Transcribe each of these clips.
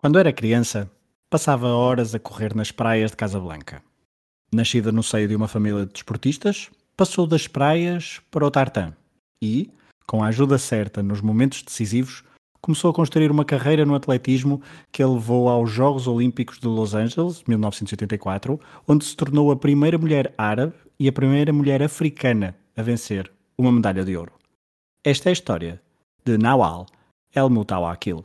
Quando era criança, passava horas a correr nas praias de Casablanca. Nascida no seio de uma família de desportistas, passou das praias para o tartan e, com a ajuda certa nos momentos decisivos, começou a construir uma carreira no atletismo que a levou aos Jogos Olímpicos de Los Angeles, 1984, onde se tornou a primeira mulher árabe e a primeira mulher africana a vencer uma medalha de ouro. Esta é a história de Nawal El Moutawakil.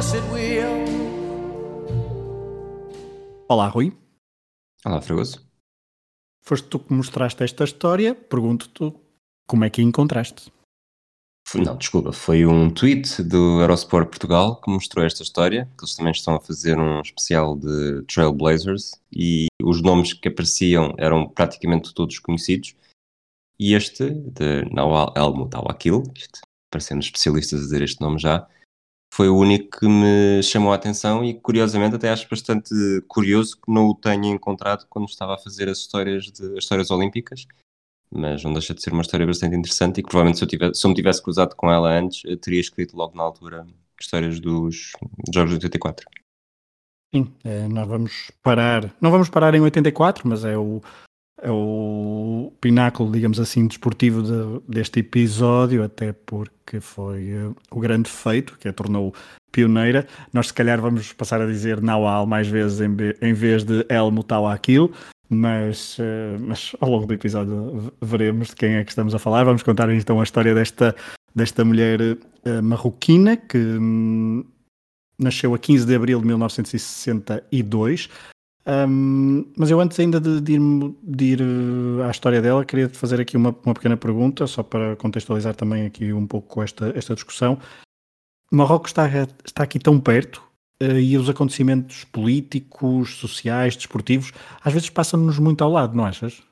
Yes, it will. Olá, Rui. Olá, Fragoso. Foste tu que mostraste esta história. Pergunto-te como é que a encontraste. Não, desculpa, foi um tweet do Eurosport Portugal que mostrou esta história, que eles também estão a fazer um especial de Trailblazers e os nomes que apareciam eram praticamente todos conhecidos. E este, de Nawal El Moutawakil, isto, parecendo especialistas a dizer este nome já, foi o único que me chamou a atenção e curiosamente até acho bastante curioso que não o tenha encontrado quando estava a fazer as histórias, de, as histórias olímpicas mas não deixa de ser uma história bastante interessante e que provavelmente se eu, tivesse, se eu me tivesse cruzado com ela antes, teria escrito logo na altura histórias dos Jogos de 84. Sim, eh, nós vamos parar. Não vamos parar em 84, mas é o, é o pináculo, digamos assim, desportivo de- deste episódio, até porque foi eh, o grande feito que a tornou pioneira. Nós, se calhar, vamos passar a dizer Nawal mais vezes em, em vez de El Moutawakil. Mas, eh, mas ao longo do episódio veremos de quem é que estamos a falar. Vamos contar então a história desta, desta mulher eh, marroquina que hum, nasceu a 15 de abril de 1962. Um, mas eu antes ainda de, de ir, de ir, eh, à história dela, queria fazer aqui uma, uma pequena pergunta, só para contextualizar também aqui um pouco esta, esta discussão. Marrocos está, está aqui tão perto eh, e os acontecimentos políticos, sociais, desportivos, às vezes passam-nos muito ao lado, não achas?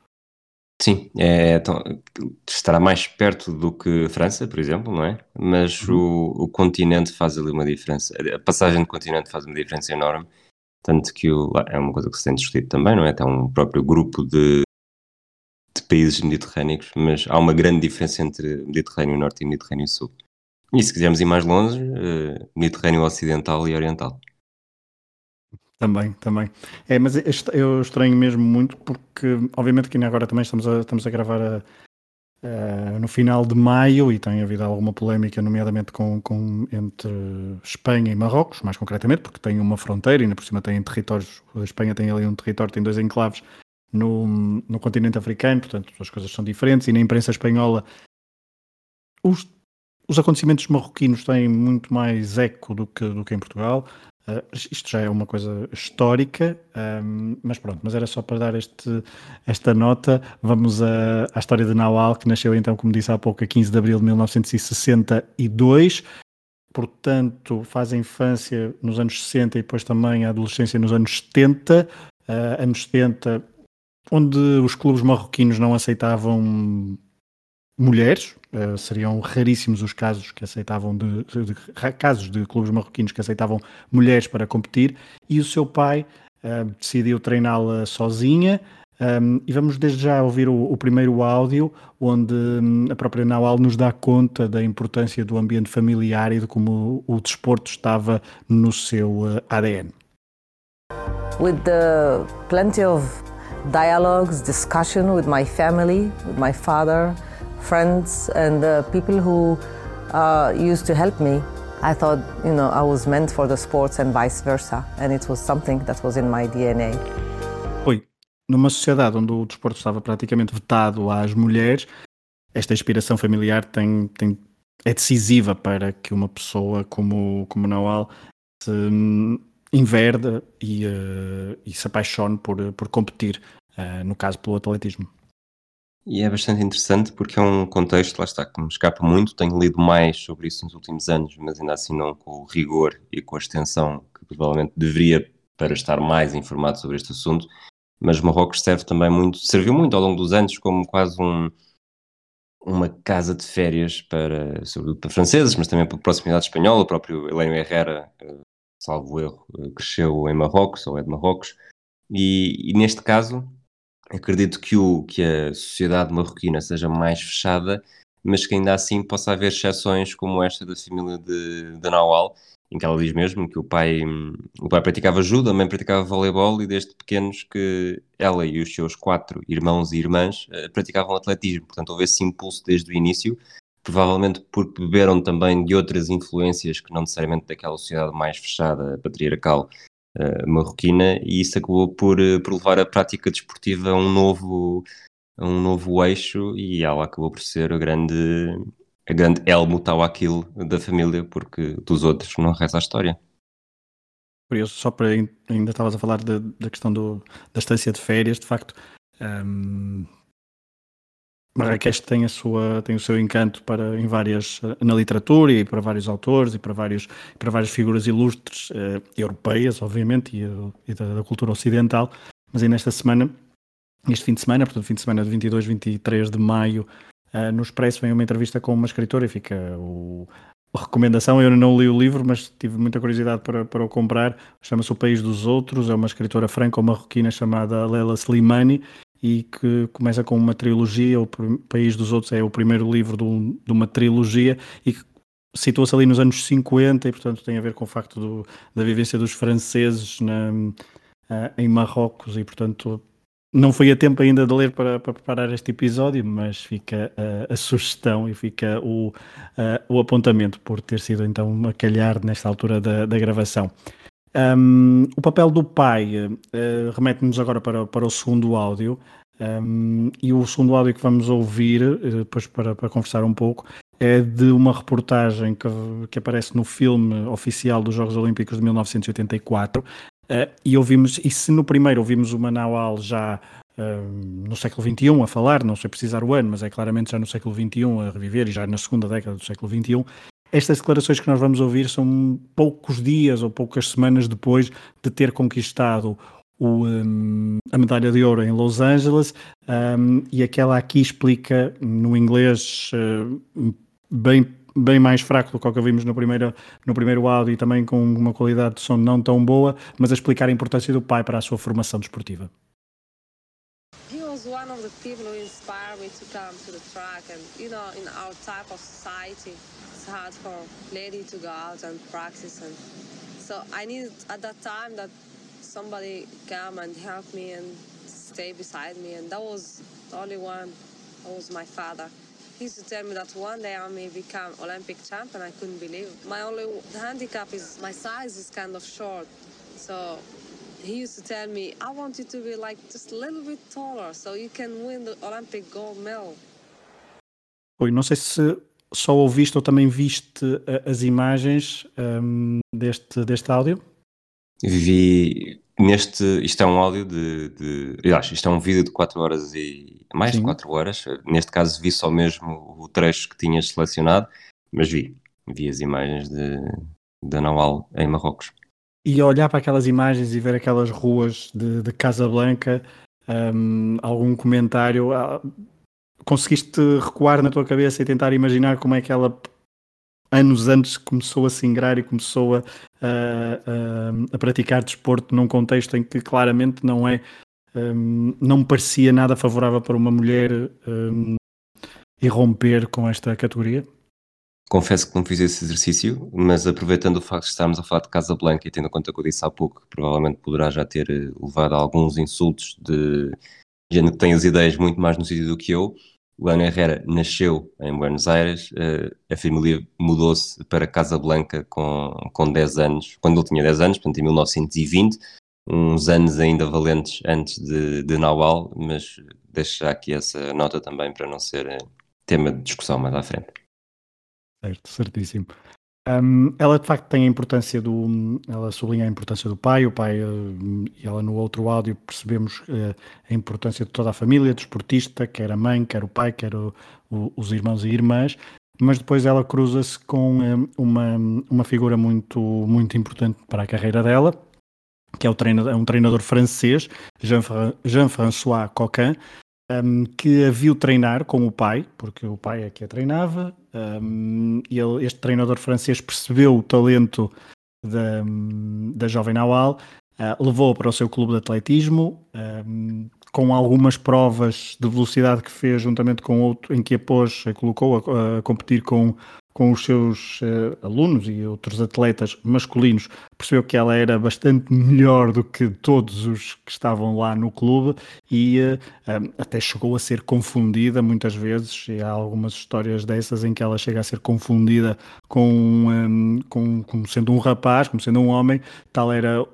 Sim, é, então, estará mais perto do que França, por exemplo, não é? Mas o, o continente faz ali uma diferença. A passagem do continente faz uma diferença enorme. Tanto que o, é uma coisa que se tem discutido também, não é? Até um próprio grupo de, de países mediterrâneos, mas há uma grande diferença entre Mediterrâneo Norte e Mediterrâneo Sul. E se quisermos ir mais longe, eh, Mediterrâneo Ocidental e Oriental. Também, também. É, mas eu estranho mesmo muito porque, obviamente, que agora também estamos a, estamos a gravar a- a- no final de maio e tem havido alguma polémica, nomeadamente com, com- entre Espanha e Marrocos, mais concretamente, porque tem uma fronteira e ainda por cima tem territórios. A Espanha tem ali um território, tem dois enclaves no, no continente africano, portanto as coisas são diferentes e na imprensa espanhola os, os acontecimentos marroquinos têm muito mais eco do que, do que em Portugal. Uh, isto já é uma coisa histórica, um, mas pronto, mas era só para dar este, esta nota. Vamos a- à história de Nawal, que nasceu então, como disse há pouco, a 15 de abril de 1962. Portanto, faz a infância nos anos 60 e depois também a adolescência nos anos 70. Uh, anos 70, onde os clubes marroquinos não aceitavam mulheres, eh, seriam raríssimos os casos que aceitavam de, de- casos de clubes marroquinos que aceitavam mulheres para competir e o seu pai eh, decidiu treiná-la sozinha um, e vamos desde já ouvir o, o primeiro áudio onde hum, a própria Nawal nos dá conta da importância do ambiente familiar e de como o, o desporto estava no seu eh, ADN. with the plenty of dialogues, discussion with my family, with my father, friends, and the people who uh, used to help me. I thought, you know, I was meant for the sports and vice versa, and it was something that was in my DNA. Foi numa sociedade onde o desporto estava praticamente vetado às mulheres, esta inspiração familiar tem, tem- é decisiva para que uma pessoa como, como Nawal se hum, inverde e, eh, e se apaixone por, por competir, eh, no caso pelo atletismo. E é bastante interessante porque é um contexto, lá está, que me escapa muito. Tenho lido mais sobre isso nos últimos anos, mas ainda assim não com o rigor e com a extensão que provavelmente deveria para estar mais informado sobre este assunto. Mas Marrocos serve também muito, serviu muito ao longo dos anos como quase um, uma casa de férias para, sobretudo para franceses, mas também por proximidade espanhola. O próprio Heleno Herrera, eh, salvo erro, eh, cresceu em Marrocos, ou é de Marrocos. E, e neste caso, acredito que, o, que a sociedade marroquina seja mais fechada, mas que ainda assim possa haver exceções como esta da família de, de Nawal, em que ela diz mesmo que o pai, o pai praticava judo, a mãe praticava voleibol e desde pequenos que ela e os seus quatro irmãos e irmãs uh, praticavam atletismo. Portanto, houve esse impulso desde o início, provavelmente porque beberam também de outras influências que não necessariamente daquela sociedade mais fechada, patriarcal, uh, marroquina, e isso acabou por, uh, por levar a prática desportiva a um novo a um novo eixo e ela acabou por ser a grande a grande El Mutawakil da família, porque dos outros não reza a história. Curioso, só para ainda estavas a falar da, da questão do, da estância de férias, de facto, um, Marrakech tem, a sua, tem o seu encanto para, em várias, na literatura e para vários autores e para, vários, para várias figuras ilustres uh, europeias, obviamente, e, e da, da, cultura ocidental. Mas aí nesta semana, este fim de semana, portanto, fim de semana de 22, 23 de maio, Uh, no Expresso vem uma entrevista com uma escritora e fica o, a recomendação. Eu não li o livro, mas tive muita curiosidade para, para o comprar. Chama-se O País dos Outros, é uma escritora franco-marroquina chamada Lela Slimani e que começa com uma trilogia. O País dos Outros é o primeiro livro um, de uma trilogia e que situa-se ali nos anos 50 e, portanto, tem a ver com o facto do, da vivência dos franceses na, uh, em Marrocos e, portanto, não foi a tempo ainda de ler para, para preparar este episódio, mas fica a, a sugestão e fica o, o apontamento por ter sido então a calhar nesta altura da, da gravação. Um, o papel do pai uh, remete-nos agora para, para o segundo áudio. Um, e o segundo áudio que vamos ouvir, uh, depois para, para conversar um pouco, é de uma reportagem que, que aparece no filme oficial dos Jogos Olímpicos de 1984, Uh, e ouvimos, e se no primeiro ouvimos o Manaual já uh, no século XXI a falar, não sei precisar o ano, mas é claramente já no século XXI a reviver e já na segunda década do século XXI, estas declarações que nós vamos ouvir são poucos dias ou poucas semanas depois de ter conquistado o, um, a medalha de ouro em Los Angeles um, e aquela aqui explica no inglês uh, bem bem mais fraco do que o que vimos no primeiro, no primeiro áudio e também com uma qualidade de som não tão boa, mas a explicar a importância do pai para a sua formação desportiva. He was one of the people who inspired me to come to the track and you know in our type of society hard for lady to go out and practice and so I needed at that time that somebody come and help me and stay beside me and that was the only one that was my father He used to tell me that one day I may become Olympic champion. I couldn't believe it. My only handicap is my size is kind of short. So he used to tell me, I want you to be like just a little bit taller so you can win the Olympic gold medal. Não sei se só ouviste ou também viste as imagens um, deste, deste áudio. Vi neste. Isto é um áudio de. de acho, isto é um vídeo de 4 horas e mais Sim. de 4 horas. Neste caso vi só mesmo o trecho que tinhas selecionado, mas vi, vi as imagens de, de Nawal em Marrocos. E olhar para aquelas imagens e ver aquelas ruas de, de Casablanca, um, algum comentário, uh, conseguiste recuar na tua cabeça e tentar imaginar como é que ela anos antes começou a se ingrar e começou a, a, a, praticar desporto num contexto em que claramente não é um, não parecia nada favorável para uma mulher um, irromper com esta categoria? Confesso que não fiz esse exercício, mas aproveitando o facto de estarmos a falar de Casa Blanca e tendo em conta que eu disse há pouco que provavelmente poderá já ter eh, levado a alguns insultos de gente que tem as ideias muito mais no sítio do que eu, o Ana Herrera nasceu em Buenos Aires, uh, a família mudou-se para Casa Blanca com, com 10 anos, quando ele tinha 10 anos, portanto em 1920, uns anos ainda valentes antes de, de Nawal, mas deixo já aqui essa nota também para não ser eh, tema de discussão mais à frente. Certo, certíssimo. Um, ela de facto tem a importância do. Ela sublinha a importância do pai. O pai, uh, e ela no outro áudio percebemos uh, a importância de toda a família, do esportista, quer a mãe, quer o pai, quer o, o, os irmãos e irmãs. Mas depois ela cruza-se com um, uma, uma figura muito, muito importante para a carreira dela, que é, o treinador, é um treinador francês, Jean-François Coquin, um, que a viu treinar com o pai, porque o pai é que a treinava, um, e ele, este treinador francês percebeu o talento da, da jovem Nawal, uh, levou-a para o seu clube de atletismo, um, com algumas provas de velocidade que fez juntamente com outro, em que a pôs, colocou a, a competir com com os seus uh, alunos e outros atletas masculinos, percebeu que ela era bastante melhor do que todos os que estavam lá no clube e uh, até chegou a ser confundida muitas vezes. E há algumas histórias dessas em que ela chega a ser confundida com, um, com como sendo um rapaz, como sendo um homem, tal era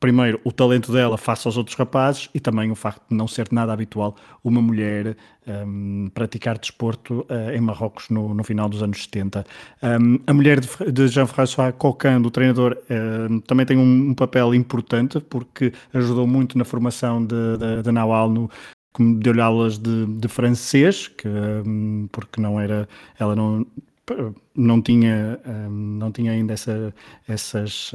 primeiro, o talento dela face aos outros rapazes e também o facto de não ser nada habitual uma mulher um, praticar desporto uh, em Marrocos no, no, final dos anos 70. Um, a mulher de, de Jean-François Coquin, do treinador, uh, também tem um, um, papel importante porque ajudou muito na formação de Nawal no, deu-lhe aulas de, de francês, que, hum, porque não era, ela não não tinha, hum, não tinha ainda essa, essas,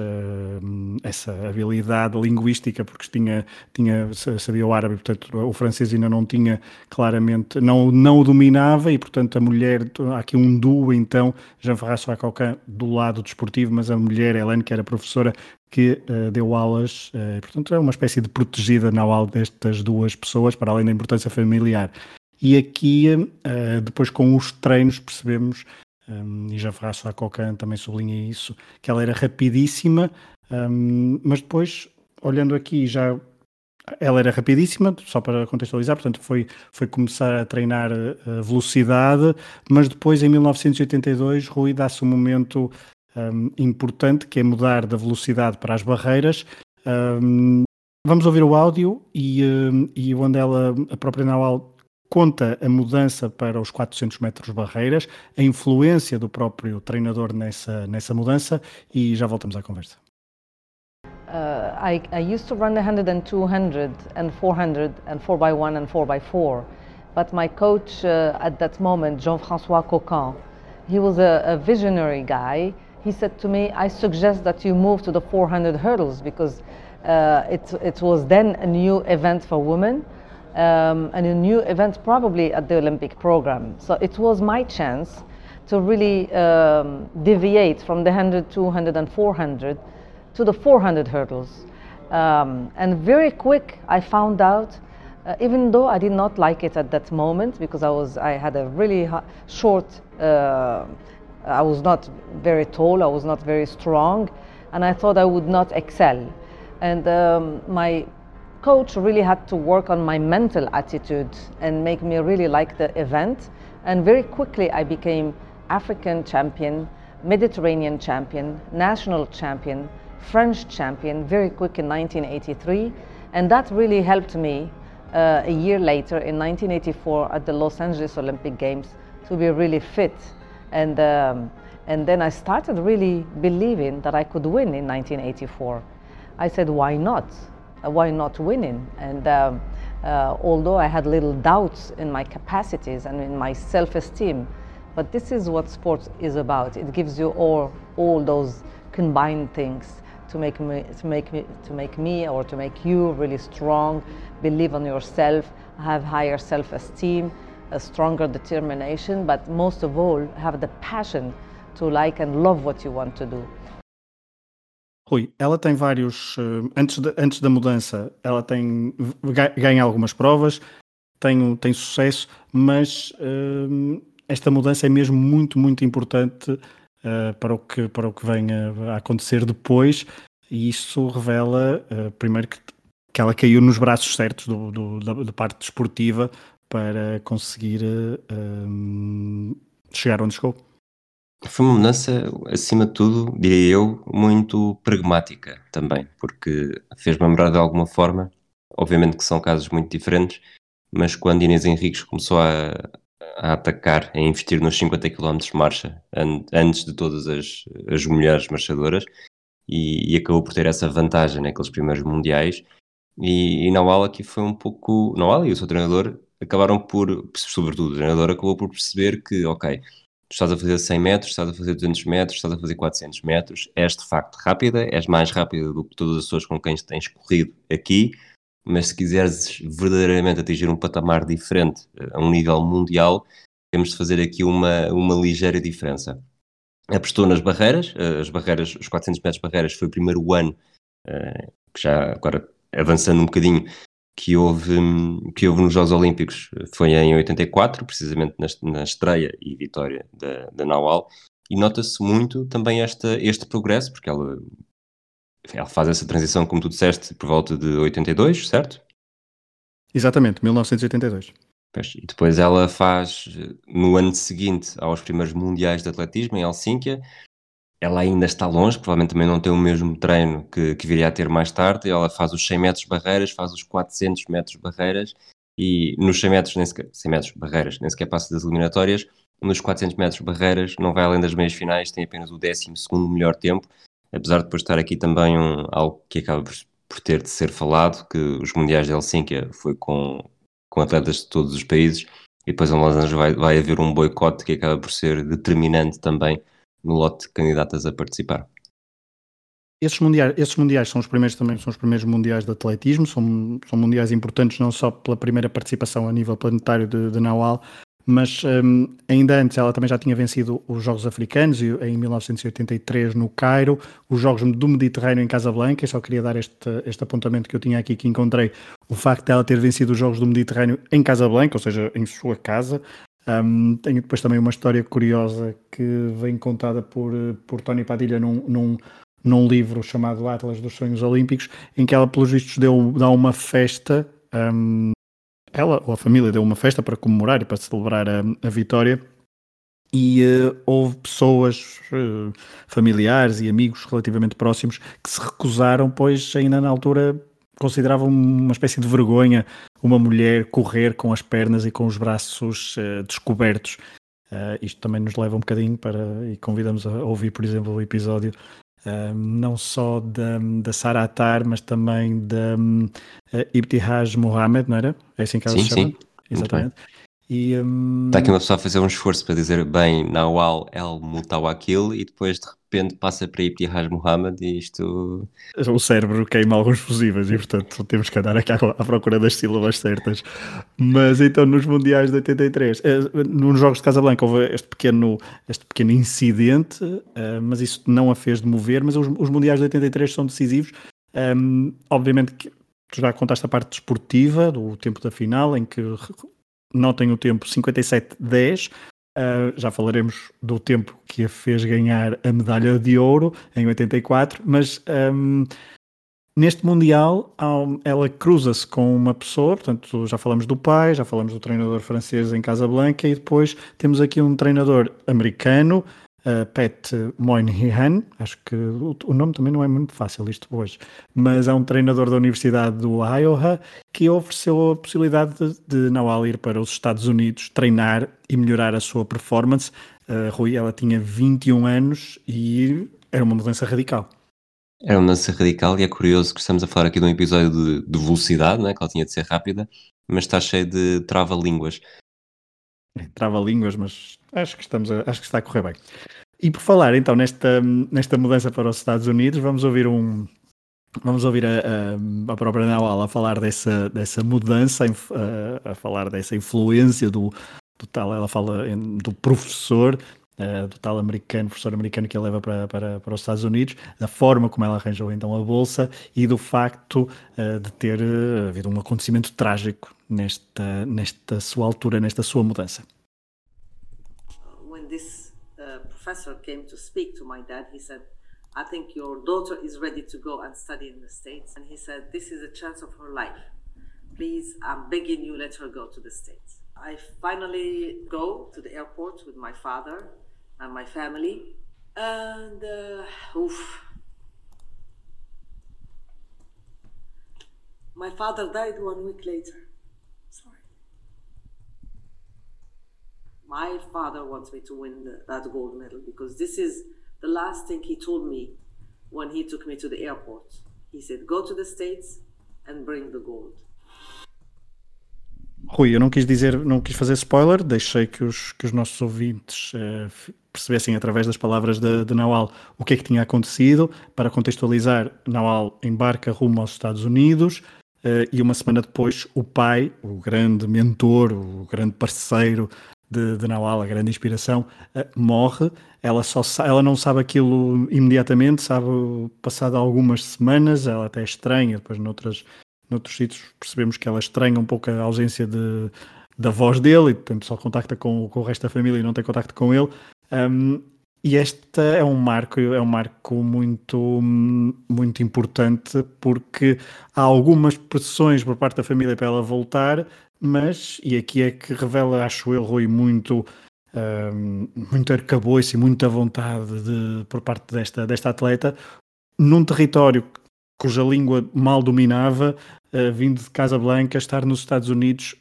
hum, essa habilidade linguística, porque tinha, tinha, sabia o árabe, portanto o francês ainda não tinha claramente, não, não o dominava e portanto a mulher, há aqui um duo então, Jean-François Coquin do lado desportivo, mas a mulher, Helene, que era professora, que uh, deu aulas, uh, portanto é uma espécie de protegida na aula destas duas pessoas, para além da importância familiar. E aqui, uh, depois com os treinos, percebemos um, e já François Coquin também sublinha isso, que ela era rapidíssima, um, mas depois, olhando aqui, já ela era rapidíssima, só para contextualizar, portanto foi, foi começar a treinar a velocidade, mas depois em 1982 Rui dá-se um momento um, importante que é mudar da velocidade para as barreiras. Um, vamos ouvir o áudio e, um, e onde ela, a própria Nawal conta a mudança para os 400 metros barreiras, a influência do próprio treinador nessa, nessa mudança e já voltamos à conversa. Uh, I, I used to run 100 and 200 and 400 and 4x1 and 4x4. But my coach uh, at that moment, Jean-François Coquin, he was a, a visionary guy. He said to me, I suggest that you move to the 400 hurdles because uh, it, it was then a new event for women um, and a new event probably at the Olympic program. So it was my chance to really um, deviate from the 100, 200 and 400 to the 400 hurdles. Um, and very quick I found out, uh, even though I did not like it at that moment because I, was, I had a really short, uh, I was not very tall, I was not very strong, and I thought I would not excel. And um, my coach really had to work on my mental attitude and make me really like the event. And very quickly, I became African champion, Mediterranean champion, national champion, French champion, very quick in 1983. And that really helped me uh, a year later in 1984 at the Los Angeles Olympic Games to be really fit. And, um, and then I started really believing that I could win in 1984. I said, why not? Uh, why not winning? And um, uh, although I had little doubts in my capacities and in my self-esteem, but this is what sports is about. It gives you all, all those combined things to make me, to make me, to make me or to make you really strong, believe in yourself, have higher self-esteem, a stronger determination, but most of all, have the passion to like and love what you want to do. Rui, ela tem vários. Uh, antes, de, antes da mudança, ela tem ganha algumas provas, tem, tem sucesso, mas uh, esta mudança é mesmo muito, muito importante uh, para, o que, para o que vem a, a acontecer depois, e isso revela, primeiro, que, que ela caiu nos braços certos do, do da, da, parte desportiva para conseguir chegar onde chegou. Foi uma mudança, acima de tudo, diria eu, muito pragmática também, porque fez-me lembrar de alguma forma, obviamente que são casos muito diferentes, mas quando Inês Henriques começou a, a atacar, a investir nos 50 km de marcha an antes de todas as, as mulheres marchadoras e, e, acabou por ter essa vantagem naqueles primeiros mundiais. E, e Nawal aqui foi um pouco. Nawal e o seu treinador acabaram por, sobretudo o treinador, acabou por perceber que, ok, tu estás a fazer 100 metros, estás a fazer 200 metros, estás a fazer 400 metros, és de facto rápida, és mais rápida do que todas as pessoas com quem tens corrido aqui, mas se quiseres verdadeiramente atingir um patamar diferente eh, a um nível mundial, temos de fazer aqui uma, uma ligeira diferença. Apostou nas barreiras, eh, as barreiras, os 400 metros barreiras foi o primeiro ano, eh, que já agora avançando um bocadinho, que houve, que houve nos Jogos Olímpicos foi em 84, precisamente na, na estreia e vitória da, da Nawal, e nota-se muito também esta, este progresso, porque ela, ela faz essa transição, como tu disseste, por volta de 82, certo? Exatamente, 1982. E depois ela faz, no ano seguinte, aos primeiros Mundiais de Atletismo, em Helsínquia, ela ainda está longe, provavelmente também não tem o mesmo treino que, que viria a ter mais tarde. Ela faz os 100 metros barreiras, faz os 400 metros barreiras e nos 100 metros, nem sequer, 100 metros barreiras, nem sequer passa das eliminatórias. Nos 400 metros barreiras, não vai além das meias finais, tem apenas o 12 melhor tempo, apesar de depois estar aqui também um, algo que acaba por, por, ter de ser falado, que os Mundiais de Helsínquia foi com, com atletas de todos os países e depois em Los Angeles vai, vai haver um boicote que acaba por ser determinante também no lote de candidatas a participar. Esses mundiais, esses mundiais são os primeiros também são os primeiros mundiais de atletismo, são, são mundiais importantes não só pela primeira participação a nível planetário de, de Nawal, mas um, ainda antes ela também já tinha vencido os Jogos Africanos em 1983 no Cairo, os Jogos do Mediterrâneo em Casablanca, só queria dar este, este apontamento que eu tinha aqui que encontrei, o facto de ela ter vencido os Jogos do Mediterrâneo em Casablanca, ou seja, em sua casa, um, tenho depois também uma história curiosa que vem contada por, por Tony Padilha num, num, num livro chamado Atlas dos Sonhos Olímpicos, em que ela, pelos vistos, deu, dá uma festa. Um, ela ou a família deu uma festa para comemorar e para celebrar a, a vitória. E uh, houve pessoas, uh, familiares e amigos relativamente próximos, que se recusaram, pois ainda na altura consideravam uma espécie de vergonha uma mulher correr com as pernas e com os braços uh, descobertos. Uh, isto também nos leva um bocadinho para, e convidamos a ouvir, por exemplo, o episódio uh, não só da, da Sara Atar, mas também da uh, Ibtihaj Mohamed, não era? É assim que ela sim, se chama? Sim, Exatamente. E, um... Está aqui uma pessoa a fazer um esforço para dizer bem Nawal El Mutawakil e depois de repente passa para Ibtihaj Muhammad e isto... O cérebro queima alguns fusíveis e portanto temos que andar aqui à, procura das sílabas certas. Mas então nos Mundiais de 83, eh, nos Jogos de Casablanca houve este pequeno, este pequeno incidente, eh, mas isso não a fez de mover, mas os, os Mundiais de 83 são decisivos. Um, obviamente que tu já contaste a parte desportiva do tempo da final, em que notem o tempo 57-10. Uh, já falaremos do tempo que a fez ganhar a medalha de ouro em 84, mas um, neste Mundial ela cruza-se com uma pessoa, portanto já falamos do pai, já falamos do treinador francês em Casablanca e depois temos aqui um treinador americano uh, Pat Moynihan, acho que o, o, nome também não é muito fácil isto hoje, mas é um treinador da Universidade do Iowa que ofereceu a possibilidade de, de Nawal ir para os Estados Unidos treinar e melhorar a sua performance. Uh, Rui, ela tinha 21 anos e era uma mudança radical. Era uma mudança radical e é curioso que estamos a falar aqui de um episódio de, de velocidade, né, que ela tinha de ser rápida, mas está cheio de trava-línguas. Trava-línguas, mas acho que, estamos a, acho que está a correr bem. E por falar então nesta, nesta mudança para os Estados Unidos, vamos ouvir um. Vamos ouvir a, a, a própria Nawal a falar dessa, dessa mudança, a, a falar dessa influência do, do tal, ela fala do professor, uh, do tal americano, professor americano que a leva para, para, para os Estados Unidos, da forma como ela arranjou então a bolsa e do facto uh, de ter uh, havido um acontecimento trágico nesta, nesta sua altura, nesta sua mudança. When this professor came to speak to my dad, he said, I think your daughter is ready to go and study in the States. And he said, This is a chance of her life. Please, I'm begging you, let her go to the States. I finally go to the airport with my father and my family. And uh, oof. My father died one week later. Sorry. my father wants me to win the, that gold medal because this is the last thing he told me when he took me to the airport. He said, Go to the States and bring the gold. Rui, eu não quis dizer, não quis fazer spoiler, deixei que os, que os nossos ouvintes uh, percebessem através das palavras de, de Nawal o que é que tinha acontecido. Para contextualizar, Nawal embarca rumo aos Estados Unidos uh, e uma semana depois o pai, o grande mentor, o grande parceiro de, de Nawal, a grande inspiração, uh, morre. Ela, só, ela não sabe aquilo imediatamente, sabe passado algumas semanas, ela até é estranha, depois noutras noutros sítios percebemos que ela estranha um pouco a ausência de, da voz dele e portanto só contacta com, com o resto da família e não tem contacto com ele. Um, e este é um marco, é um marco muito, muito importante porque há algumas pressões por parte da família para ela voltar, mas, e aqui é que revela, acho eu, Rui, muito, um, muito arcabouço e muita vontade de, por parte desta, desta atleta, num território cuja língua mal dominava, uh, vindo de Casablanca, estar nos Estados Unidos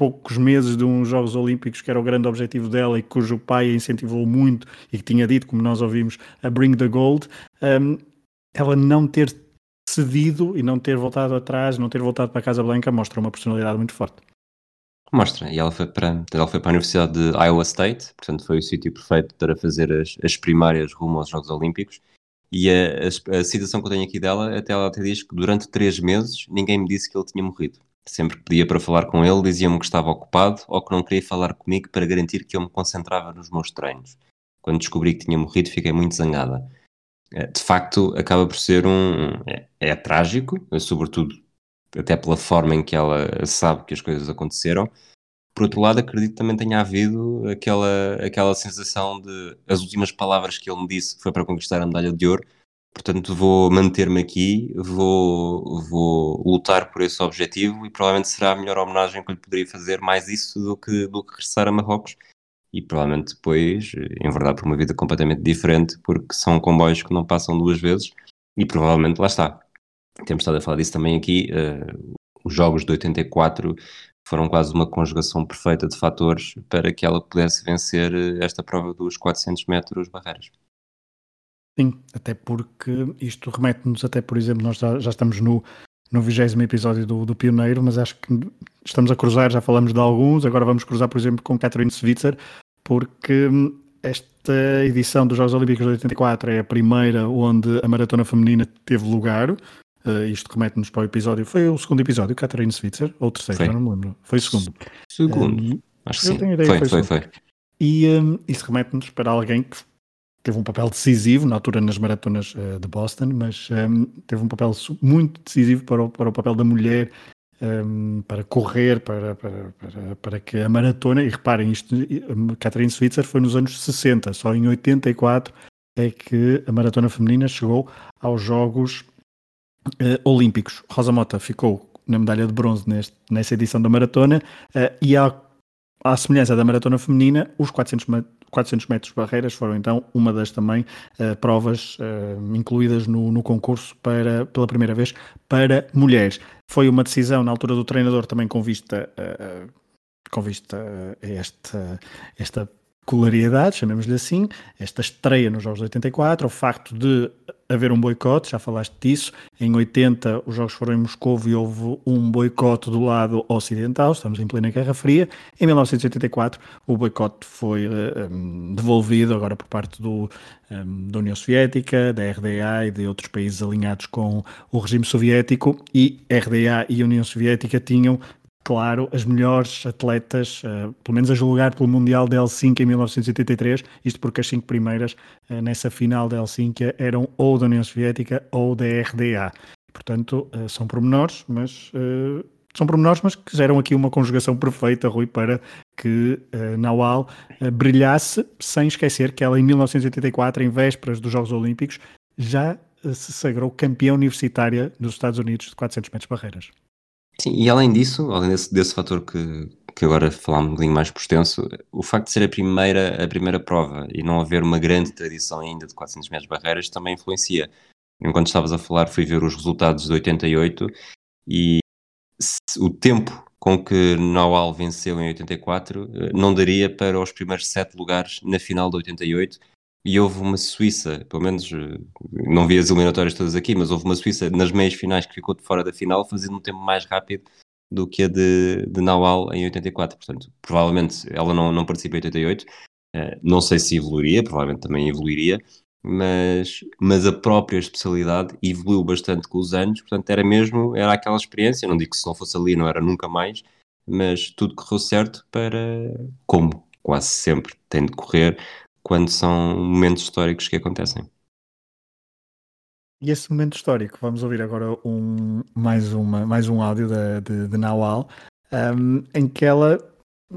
poucos meses de uns Jogos Olímpicos, que era o grande objetivo dela e cujo pai a incentivou muito e que tinha dito, como nós ouvimos, a Bring the Gold, um, ela não ter cedido e não ter voltado atrás, não ter voltado para Casablanca, mostra uma personalidade muito forte. Mostra, e ela foi para, ela foi para a Universidade de Iowa State, portanto foi o sítio perfeito para fazer as, as primárias rumo aos Jogos Olímpicos. E a, a, a, citação que eu tenho aqui dela, até ela até diz que durante três meses ninguém me disse que ele tinha morrido. Sempre que pedia para falar com ele, dizia-me que estava ocupado ou que não queria falar comigo para garantir que eu me concentrava nos meus treinos. Quando descobri que tinha morrido, fiquei muito zangada. Eh, de facto, acaba por ser um. É, é trágico, sobretudo até pela forma em que ela sabe que as coisas aconteceram, por outro lado, acredito que também tenha havido aquela, aquela sensação de as últimas palavras que ele me disse foi para conquistar a medalha de ouro, portanto vou manter-me aqui, vou, vou lutar por esse objetivo e provavelmente será a melhor homenagem que eu lhe poderia fazer, mais isso do que, do que regressar a Marrocos e provavelmente depois, em verdade, por uma vida completamente diferente, porque são comboios que não passam duas vezes e provavelmente lá está. Temos estado a falar disso também aqui. Uh, os jogos de 84 foram quase uma conjugação perfeita de fatores para que ela pudesse vencer eh, esta prova dos 400 metros barreiras. Sim, até porque isto remete-nos até, por exemplo, nós já, já estamos no, no vigésimo episódio do, do, Pioneiro, mas acho que estamos a cruzar, já falamos de alguns, agora vamos cruzar, por exemplo, com Catherine Switzer, porque esta edição dos Jogos Olímpicos de 84 é a primeira onde a maratona feminina teve lugar, Uh, isto remete-nos para o episódio. Foi o segundo episódio, Catherine Switzer? Ou o terceiro, já não me lembro. Foi o segundo. Segundo. Um, Acho que sim. Ideia, foi, foi, foi, foi. E um, isso remete-nos para alguém que teve um papel decisivo, na altura nas maratonas uh, de Boston, mas um, teve um papel muito decisivo para o, para o papel da mulher, um, para correr, para, para, para, para, que a maratona, e reparem, isto, Catherine Switzer foi nos anos 60, só em 84 é que a maratona feminina chegou aos Jogos uh, olímpicos. Rosa Mota ficou na medalha de bronze neste, nessa edição da maratona uh, e à, à semelhança da maratona feminina, os 400, 400 metros barreiras foram então uma das também uh, provas uh, incluídas no, no, concurso para, pela primeira vez para mulheres. Foi uma decisão na altura do treinador também com vista, uh, com vista a esta, esta peculiaridade, chamemos-lhe assim, esta estreia nos Jogos de 84, o facto de haver um boicote, já falaste disso, em 80 os Jogos foram em Moscou e houve um boicote do lado ocidental, estamos em plena Guerra Fria, em 1984 o boicote foi um, eh, devolvido agora por parte do, um, eh, da União Soviética, da RDA e de outros países alinhados com o regime soviético. E RDA e União Soviética tinham claro, as melhores atletas, uh, pelo menos a julgar pelo Mundial de Helsinki em 1983, isto porque as cinco primeiras uh, nessa final de Helsinki eram ou da União Soviética ou da RDA. Portanto, uh, são pormenores, mas são pormenores, mas que geram aqui uma conjugação perfeita, Rui, para que uh, Nawal brilhasse, sem esquecer que ela em 1984, em vésperas dos Jogos Olímpicos, já se sagrou campeã universitária dos Estados Unidos de 400 metros barreiras. Sim, e além disso, além desse, desse fator que, que agora falámos um bocadinho mais por extenso, o facto de ser a primeira, a primeira prova e não haver uma grande tradição ainda de 400 metros barreiras também influencia. Enquanto estavas a falar, fui ver os resultados de 88 e o tempo com que Nawal venceu em 84 eh, não daria para os primeiros sete lugares na final de 88 e houve uma Suíça, pelo menos eh, não vi as eliminatórias todas aqui, mas houve uma Suíça nas meias finais que ficou de fora da final fazendo um tempo mais rápido do que a de, de Nawal em 84, portanto provavelmente ela não, não participa em 88 não sei se evoluiria, provavelmente também evoluiria mas, mas a própria especialidade evoluiu bastante com os anos, portanto era mesmo, era aquela experiência, não digo que se não fosse ali não era nunca mais, mas tudo correu certo para, como quase sempre tem de correr, quando são momentos históricos que acontecem. E esse momento histórico, vamos ouvir agora um, mais, uma, mais um áudio de, de, Nawal, um, em que ela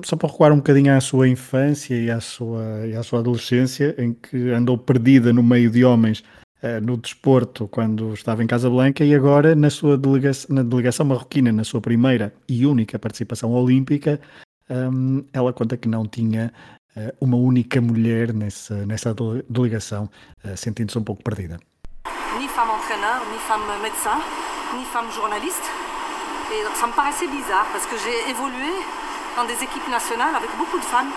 só para recuar um bocadinho à sua infância e à sua, e à sua adolescência, em que andou perdida no meio de homens uh, no desporto quando estava em Casablanca e agora na sua delegação, na delegação marroquina, na sua primeira e única participação olímpica, um, ela conta que não tinha uma única mulher nessa, nessa delegação, uh, sentindo-se um pouco perdida. Ni femme entraîneur, ni femme médecin, ni femme journaliste. Et ça me paraissait bizarre parce que j'ai évolué dans des équipes nationales avec beaucoup de femmes.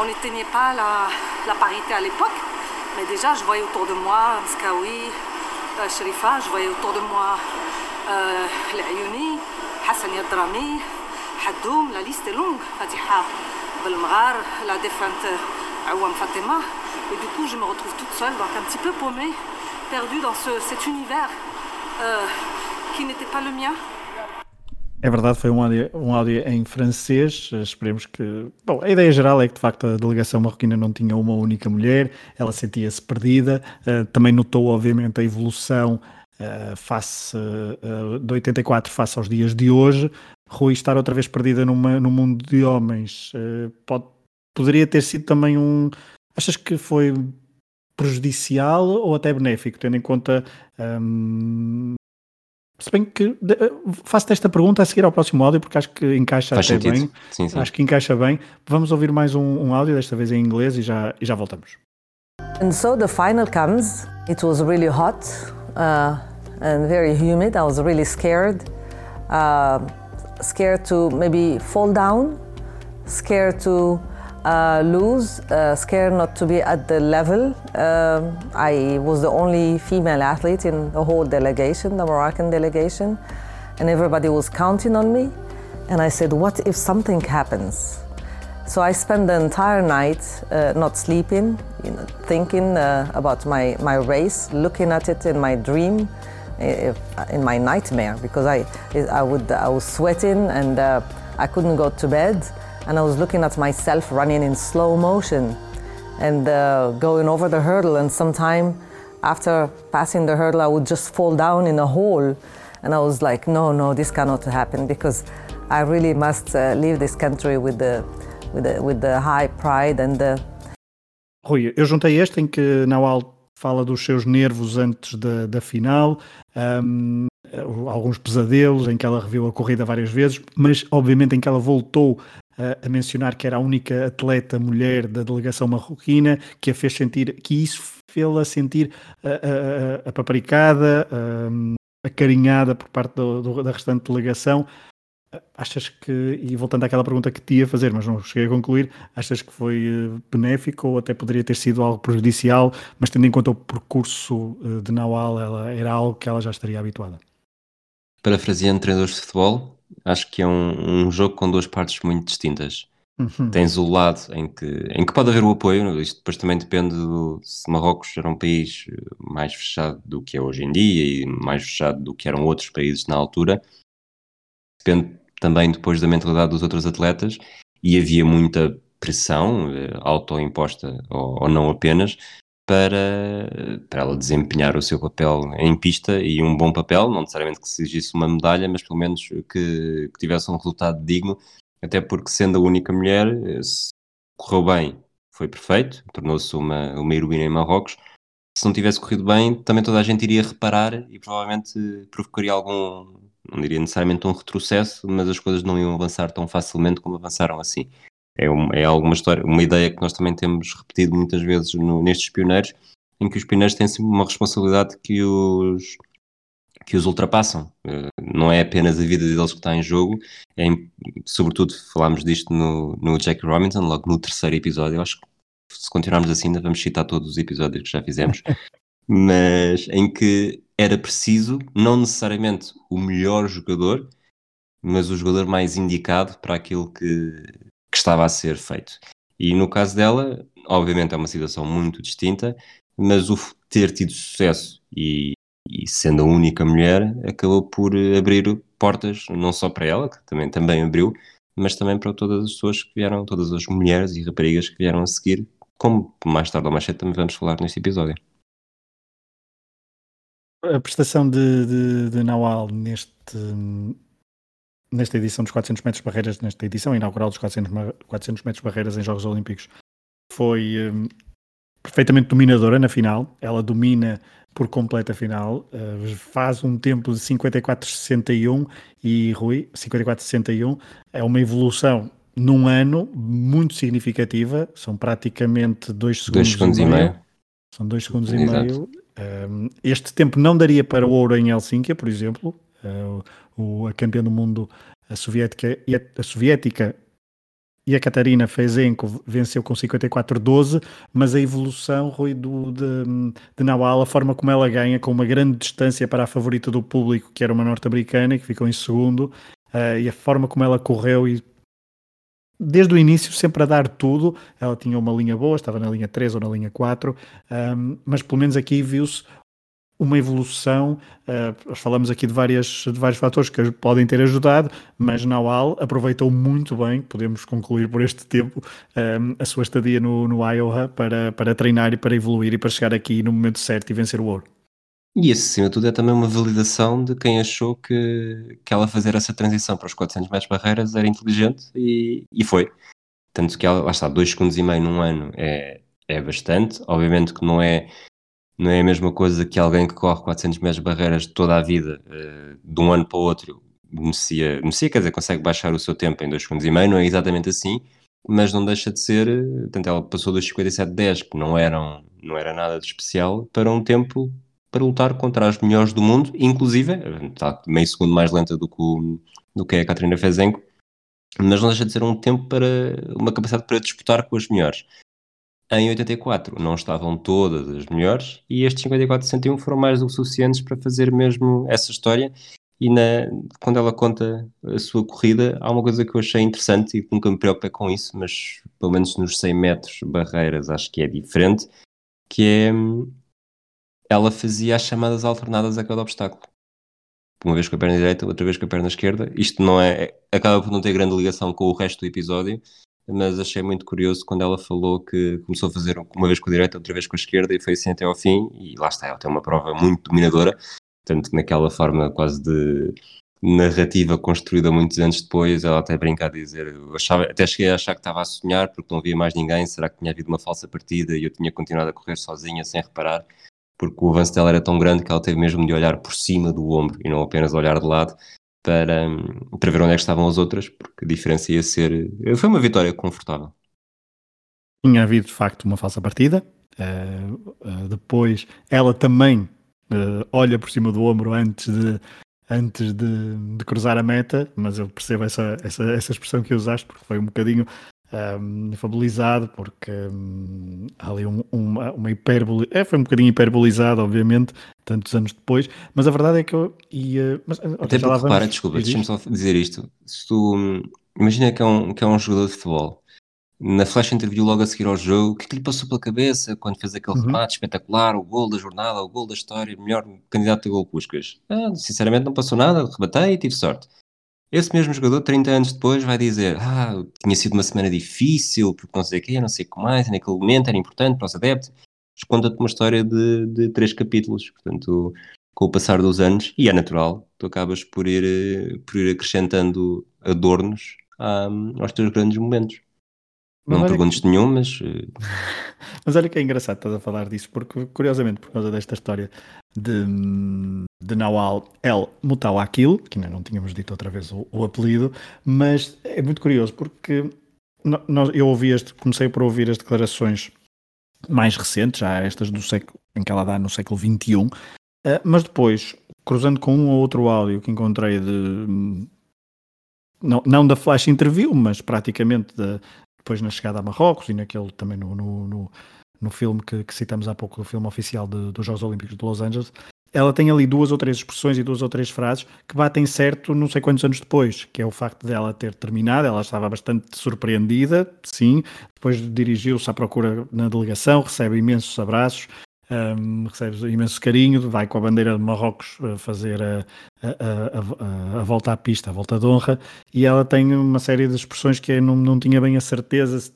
On n'éteignait pas la, parité à l'époque, mais déjà je voyais autour de moi Skawi, euh, je voyais autour de moi euh, Ayouni, Hassan Yadrami, Haddoum, la liste est longue, Fatiha Belmrar, la défunte Awam Fatima. Et du coup, je me retrouve toute seule, donc un petit peu paumée, perdue dans ce, cet univers euh, qui n'était pas le mien. É verdade, foi um áudio, um áudio em francês. Esperemos que. Bom, a ideia geral é que de facto a delegação marroquina não tinha uma única mulher, ela sentia-se perdida. Uh, também notou, obviamente, a evolução uh, face uh, de 84 face aos dias de hoje. Rui estar outra vez perdida numa, num mundo de homens pode, poderia ter sido também um. Achas que foi prejudicial ou até benéfico, tendo em conta um, se bem que faço esta pergunta a seguir ao próximo áudio porque acho que encaixa Faz até sentido. bem. Sim, sim. Acho que encaixa bem. Vamos ouvir mais um, um áudio, desta vez em inglês, e já, e já voltamos. And so the final comes. It was really hot uh, and very humid. I was really scared. Uh, scared to maybe fall down, scared to uh, lose, uh, scared not to be at the level. Uh, I was the only female athlete in the whole delegation, the Moroccan delegation, and everybody was counting on me. And I said, What if something happens? So I spent the entire night uh, not sleeping, you know, thinking uh, about my, my race, looking at it in my dream, in my nightmare, because I, I, would, I was sweating and uh, I couldn't go to bed and I was looking at myself running in slow motion and uh, going over the hurdle. And sometime after passing the hurdle, I would just fall down in a hole. And I was like, no, no, this cannot happen because I really must uh, leave this country with the, with the, with the high pride and the. Rui, eu juntei este em que Nawal fala dos seus nervos antes da, da final, um, alguns pesadelos em que ela reviu a corrida várias vezes, mas obviamente em que ela voltou a mencionar que era a única atleta mulher da delegação marroquina, que a fez sentir, que isso fez-la sentir apaparicada, acarinhada por parte do, do, da restante delegação. Achas que, e voltando àquela pergunta que te ia fazer, mas não cheguei a concluir, achas que foi eh, benéfico ou até poderia ter sido algo prejudicial, mas tendo em conta o percurso eh, de Nawal, ela, era algo que ela já estaria habituada? Parafraseando treinadores de futebol, acho que é um, um jogo com duas partes muito distintas. Uhum. Tens o lado em que, em que pode haver o apoio, isto depois também depende do, se Marrocos era um país eh, mais fechado do que é hoje em dia e mais fechado do que eram outros países na altura. Depende também depois da mentalidade dos outros atletas e havia muita pressão eh, autoimposta ou, ou não apenas para, para ela desempenhar o seu papel em pista e um bom papel, não necessariamente que se exigisse uma medalha, mas pelo menos que, que tivesse um resultado digno, até porque sendo a única mulher, se correu bem, foi perfeito, tornou-se uma, uma heroína em Marrocos. Se não tivesse corrido bem, também toda a gente iria reparar e provavelmente provocaria algum, não diria necessariamente um retrocesso, mas as coisas não iam avançar tão facilmente como avançaram assim é, uma, é alguma história, uma ideia que nós também temos repetido muitas vezes no, nestes pioneiros, em que os pioneiros têm sempre uma responsabilidade que os, que os ultrapassam. Uh, não é apenas a vida deles que está em jogo, é, sobretudo falámos disto no, no Jackie Robinson, logo no terceiro episódio. Eu acho que se continuarmos assim, ainda vamos citar todos os episódios que já fizemos, mas em que era preciso, não necessariamente o melhor jogador, mas o jogador mais indicado para aquilo que, que estava a ser feito. E no caso dela, obviamente é uma situação muito distinta, mas o ter tido sucesso e, e sendo a única mulher, acabou por abrir portas não só para ela, que também, também abriu, mas também para todas as pessoas que vieram, todas as mulheres e raparigas que vieram a seguir, como mais tarde ou mais cedo também vamos falar neste episódio. A prestação de, de, de Nawal neste, nesta edição dos 400 metros barreiras, nesta edição inaugural dos 400, 400 metros barreiras em Jogos Olímpicos, foi um, perfeitamente dominadora na final. Ela domina por completo a final, uh, faz um tempo de 54,61 e Rui, 54,61 é uma evolução num ano muito significativa, são praticamente 2 segundos, dois segundos e meio. meio. São 2 segundos Exato. e meio. Este tempo não daria para o ouro em Helsínquia, por exemplo. Uh, o, a campeã do mundo, a soviética, a soviética e a Catarina Fezenko venceu com 54-12, mas a evolução, Rui, do, de, de Nawal, a forma como ela ganha, com uma grande distância para a favorita do público, que era uma norte-americana, que ficou em segundo, uh, e a forma como ela correu e desde o início sempre a dar tudo, ela tinha uma linha boa, estava na linha 3 ou na linha 4, um, mas pelo menos aqui viu-se uma evolução. Uh, falamos aqui de, várias, de vários fatores que podem ter ajudado, mas Nawal aproveitou muito bem, podemos concluir por este tempo, um, a sua estadia no, no Iowa para, para treinar e para evoluir e para chegar aqui no momento certo e vencer o ouro. E isso, acima de tudo, é também uma validação de quem achou que, que ela fazer essa transição para os 400 metros barreiras era inteligente e, e foi. Tanto que ela, lá está, 2 segundos e meio num ano é, é bastante. Obviamente que não é não é a mesma coisa que alguém que corre 400 metros barreiras toda a vida, uh, de um ano para o outro, beneficia, quer dizer, consegue baixar o seu tempo em 2 segundos e meio, não é exatamente assim, mas não deixa de ser, eh, portanto, ela passou dos 57-10, que não, eram, não era nada de especial, para um tempo para lutar contra as melhores do mundo, inclusive, está meio segundo mais lenta do que, o, do que a Katrina Fezenko, mas não deixa de ser um tempo para, uma capacidade para disputar com as melhores. Em 84 não estavam todas as melhores e estes 54-61 foram mais do que suficientes para fazer mesmo essa história. E na, quando ela conta a sua corrida, há uma coisa que eu achei interessante e nunca me preocupei com isso, mas pelo menos nos 100 metros barreiras acho que é diferente, que é ela fazia as chamadas alternadas a cada obstáculo. Uma vez com a perna direita, outra vez com a perna esquerda. Isto não é, acaba por não ter grande ligação com o resto do episódio, mas achei muito curioso quando ela falou que começou a fazer uma vez com a direita, outra vez com a esquerda e foi assim até ao fim. E lá está, ela tem uma prova muito dominadora, tanto que naquela forma quase de narrativa construída muitos anos depois, ela até brinca a dizer, achava, até cheguei a achar que estava a sonhar porque não via mais ninguém, será que tinha havido uma falsa partida e eu tinha continuado a correr sozinha sem reparar, porque o avanço dela era tão grande que ela teve mesmo de olhar por cima do ombro e não apenas olhar de lado para, para ver onde é que estavam as outras, porque a diferença ia ser. Foi uma vitória confortável. Tinha havido de facto uma falsa partida. Uh, uh, depois ela também uh, olha por cima do ombro antes de, antes de, de, cruzar a meta, mas eu percebo essa, essa, essa expressão que usaste, porque foi um bocadinho um, fabulizado, porque um, há ali um, uma, uma hipérbole, é, foi um bocadinho hiperbolizado, obviamente, tantos anos depois, mas a verdade é que eu ia. Mas, Até porque, repara, desculpa, deixa-me só dizer isto. Se tu hum, imagina que é, um, que é um jogador de futebol. Na flash interview logo a seguir ao jogo, o que, é que lhe passou pela cabeça quando fez aquele uhum. remate espetacular, o gol da jornada, o gol da história, melhor candidato a gol Puscas? Ah, sinceramente não passou nada, rebatei e tive sorte. Esse mesmo jogador, 30 anos depois, vai dizer: Ah, tinha sido uma semana difícil, porque não sei o quê, não sei o que mais, naquele momento era importante para os adeptos. Conta-te uma história de, de três capítulos. Portanto, com o passar dos anos, e é natural, tu acabas por ir, eh, por ir acrescentando adornos um, aos teus grandes momentos. Não perguntes que... nenhum, mas. Eh, mas olha que é engraçado estás a falar disso, porque curiosamente, por causa desta história de, de Nawal El Mutawakil, que ainda não tínhamos dito outra vez o, o apelido, mas é muito curioso porque nós, eu ouvi este, comecei por ouvir as declarações mais recentes, já estas do século em que ela dá no século XXI, eh, mas depois cruzando com um ou outro áudio que encontrei de. Não, não da flash interview, mas praticamente de, depois na chegada a Marrocos e naquele também no, no, no, no filme que, que, citamos há pouco, o filme oficial de, dos Jogos Olímpicos de Los Angeles, ela tem ali duas ou três expressões e duas ou três frases que batem certo não sei quantos anos depois, que é o facto dela ter terminado, ela estava bastante surpreendida, sim, depois dirigiu-se à procura na delegação, recebe imensos abraços, um, recebe imenso carinho, vai com a bandeira de Marrocos fazer a, a, a, a, volta à pista, a volta de honra, e ela tem uma série de expressões que eu não, não tinha bem a certeza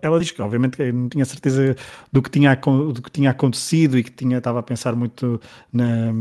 ela diz que obviamente não tinha certeza do que tinha, do que tinha acontecido e que tinha, estava a pensar muito na,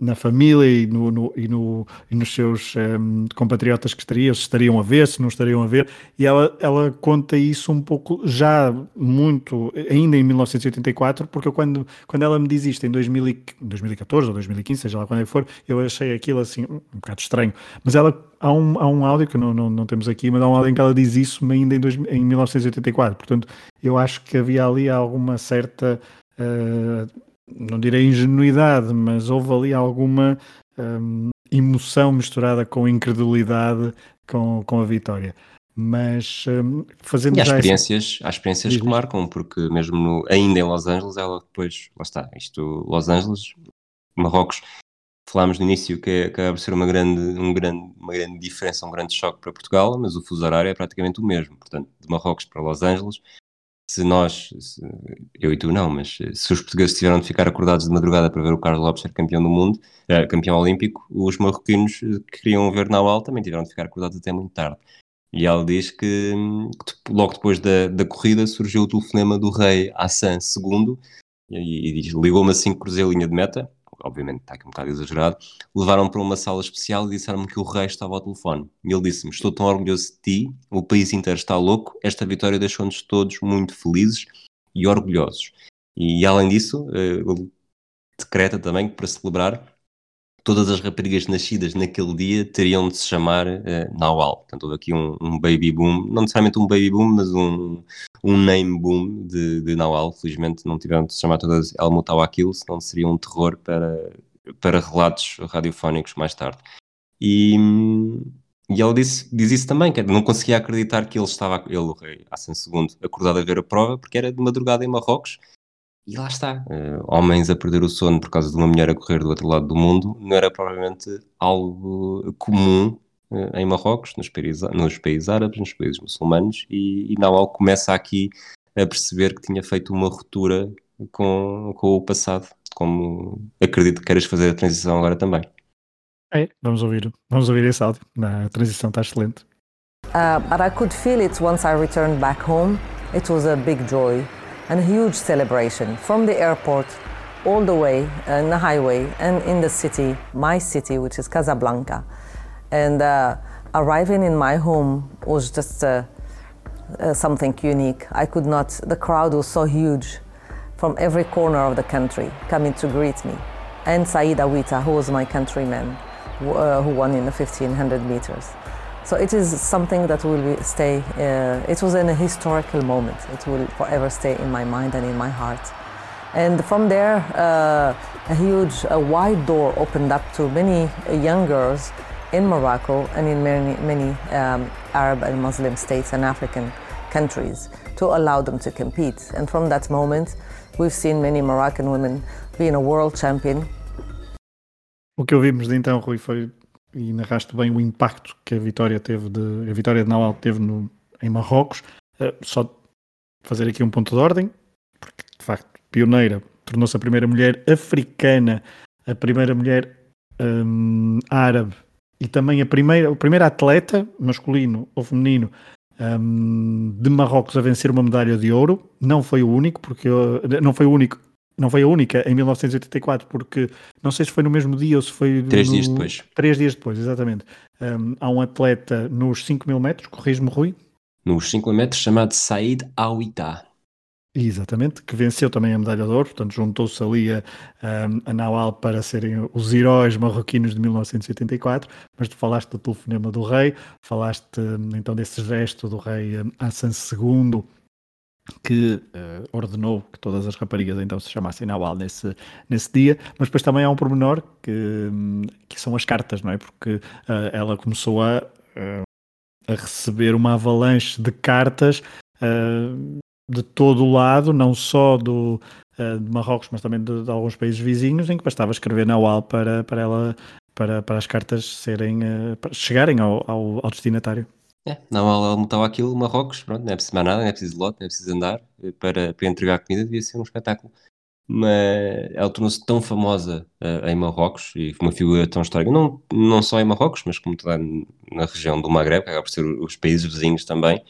na família e, no, no, e, no, e nos seus um, compatriotas que estariam, se estariam a ver, se não estariam a ver, e ela, ela conta isso um pouco já muito, ainda em 1984, porque quando, quando ela me diz isto em 2000, 2014 ou 2015, seja lá quando é for, eu achei aquilo assim um bocado estranho, mas ela há um, há um áudio que não, não, não temos aqui, mas há um áudio em que ela diz isso ainda em, dois, em 1984. Portanto, eu acho que havia ali alguma certa, uh, não direi ingenuidade, mas houve ali alguma um, emoção misturada com incredulidade com, com a vitória. Mas um, fazendo e há experiências, essa... há experiências que marcam, porque mesmo no, ainda em Los Angeles, ela depois, lá está, isto, Los Angeles, Marrocos falámos no início que é, acaba por ser uma grande, um grande, uma grande diferença, um grande choque para Portugal, mas o fuso horário é praticamente o mesmo. Portanto, de Marrocos para Los Angeles, se nós, se, eu e tu não, mas se os portugueses tiveram de ficar acordados de madrugada para ver o Carlos Lopes ser campeão do mundo, eh, campeão olímpico, os marroquinos que queriam ver Nawal também tiveram de ficar acordados até muito tarde. E ela diz que, que logo depois da, da corrida surgiu o telefonema do rei Hassan II e, e diz, ligou-me assim que cruzei a linha de meta, obviamente está aqui um bocado exagerado, levaram-me para uma sala especial e disseram-me que o rei estava ao telefone. E ele disse-me: Estou tão orgulhoso de ti, o país inteiro está louco, esta vitória deixou-nos todos muito felizes e orgulhosos. E além disso, eh, ele decreta também que para celebrar todas as raparigas nascidas naquele dia teriam de se chamar uh, Nawal. Portanto, houve aqui um, um, baby boom, não necessariamente um baby boom, mas um, um name boom de, de Nawal. Felizmente não tiveram de se chamar todas El Mutawakil, senão seria um terror para, para relatos radiofónicos mais tarde. E, e ele disse, diz isso também, que não conseguia acreditar que ele estava, ele, o rei Hassan II, acordado a ver a prova, porque era de madrugada em Marrocos, e lá está, uh, homens a perder o sono por causa de uma mulher a correr do outro lado do mundo não era provavelmente algo comum em Marrocos, nos países, nos países árabes, nos países muçulmanos, e, e Nawal começa aqui a perceber que tinha feito uma ruptura com, com o passado, como acredito que queiras fazer a transição agora também. É, vamos ouvir, vamos ouvir esse áudio. A transição está excelente. Uh, but I could feel it once I returned back home. It was a big joy. and a huge celebration from the airport all the way on the highway and in the city, my city, which is Casablanca. And uh, arriving in my home was just uh, uh, something unique. I could not, the crowd was so huge from every corner of the country coming to greet me. And Saeed Awita, who was my countryman, uh, who won in the 1500 meters. So it is something that will stay, uh, it was an historical moment. It will forever stay in my mind and in my heart. And from there, uh, a huge, a wide door opened up to many young girls in Morocco and in many, many um, Arab and Muslim states and African countries to allow them to compete. And from that moment, we've seen many Moroccan women being a world champion. O que ouvimos de então, Rui, foi e narraste bem o impacto que a vitória teve de, a vitória de Nawal teve no, em Marrocos. Uh, só fazer aqui um ponto de ordem, porque de facto pioneira, tornou-se a primeira mulher africana, a primeira mulher um, árabe e também a primeira, o primeiro atleta masculino ou feminino um, de Marrocos a vencer uma medalha de ouro. Não foi o único, porque não foi o único não foi a única em 1984, porque não sei se foi no mesmo dia ou se foi. Três no... dias depois. Três dias depois, exatamente. Um, há um atleta nos 5 mil metros, corrijo-me, Rui. Nos 5 mil metros, chamado Said Awita. Exatamente, que venceu também a medalha de ouro, portanto juntou-se ali a, a, Nawal para serem os heróis marroquinos de 1984, mas tu falaste do telefonema do rei, falaste hum, então desse gesto do rei hum, Hassan II que uh, ordenou que todas as raparigas então se chamassem Nawal nesse, nesse dia, mas depois também há um pormenor que, que são as cartas, não é? Porque uh, ela começou a, uh, a receber uma avalanche de cartas de todo o lado, não só do, de Marrocos, mas também de, de, alguns países vizinhos, em que bastava escrever Nawal para, para ela para, para as cartas serem para chegarem ao, ao, ao destinatário. É, não, ela mutava aquilo, Marrocos, pronto, não é preciso mais nada, não é preciso lote, não é preciso andar eh, para, para entregar comida, devia ser um espetáculo. Mas ela tornou-se tão famosa uh, em Marrocos e uma figura tão histórica, não, não só em Marrocos, mas como toda na região do Maghreb, que acaba por ser os países vizinhos também.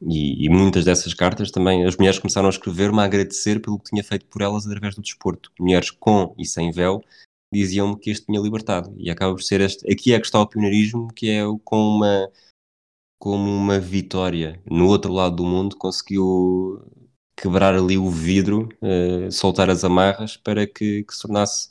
E, e, muitas dessas cartas também, as mulheres começaram a escrever-me a agradecer pelo que tinha feito por elas através do desporto. Mulheres com e sem véu diziam-me que este tinha libertado. E acaba por ser este. Aqui é que está o pioneirismo, que é com uma como uma vitória no outro lado do mundo, conseguiu quebrar ali o vidro, uh, soltar as amarras para que, que, se tornasse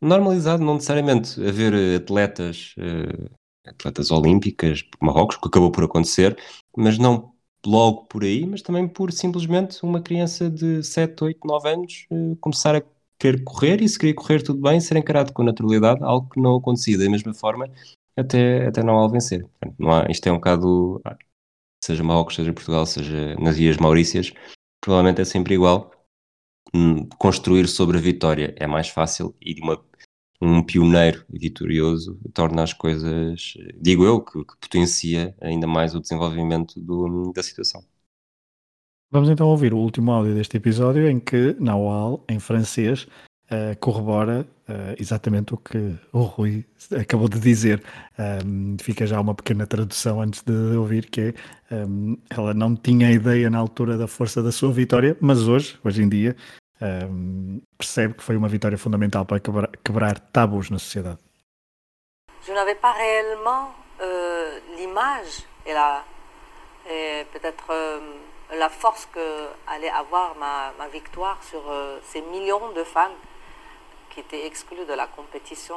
normalizado, não necessariamente haver atletas, uh, atletas olímpicas, Marrocos, que acabou por acontecer, mas não logo por aí, mas também por simplesmente uma criança de 7, 8, 9 anos uh, começar a querer correr e se queria correr tudo bem, ser encarado com naturalidade, algo que não acontecia da mesma forma até, até não ao vencer. não há, isto é um bocado, ah, seja Marrocos, seja Portugal, seja nas Ilhas Maurícias, provavelmente é sempre igual. Hum, construir sobre a vitória é mais fácil e de uma, um pioneiro vitorioso torna as coisas, digo eu, que, que potencia ainda mais o desenvolvimento do, da situação. Vamos então ouvir o último áudio deste episódio em que Nawal, em francês, uh, corrobora uh, exatamente o que o Rui acabou de dizer. Um, fica já uma pequena tradução antes de ouvir que um, ela não tinha ideia na altura da força da sua vitória, mas hoje, hoje em dia, um, percebe que foi uma vitória fundamental para quebrar, quebrar tabus na sociedade. Je n'avais pas réellement euh, l'image et la peut-être euh, la force que allait avoir ma, victoire sur euh, ces millions de femmes qui était exclue de la compétition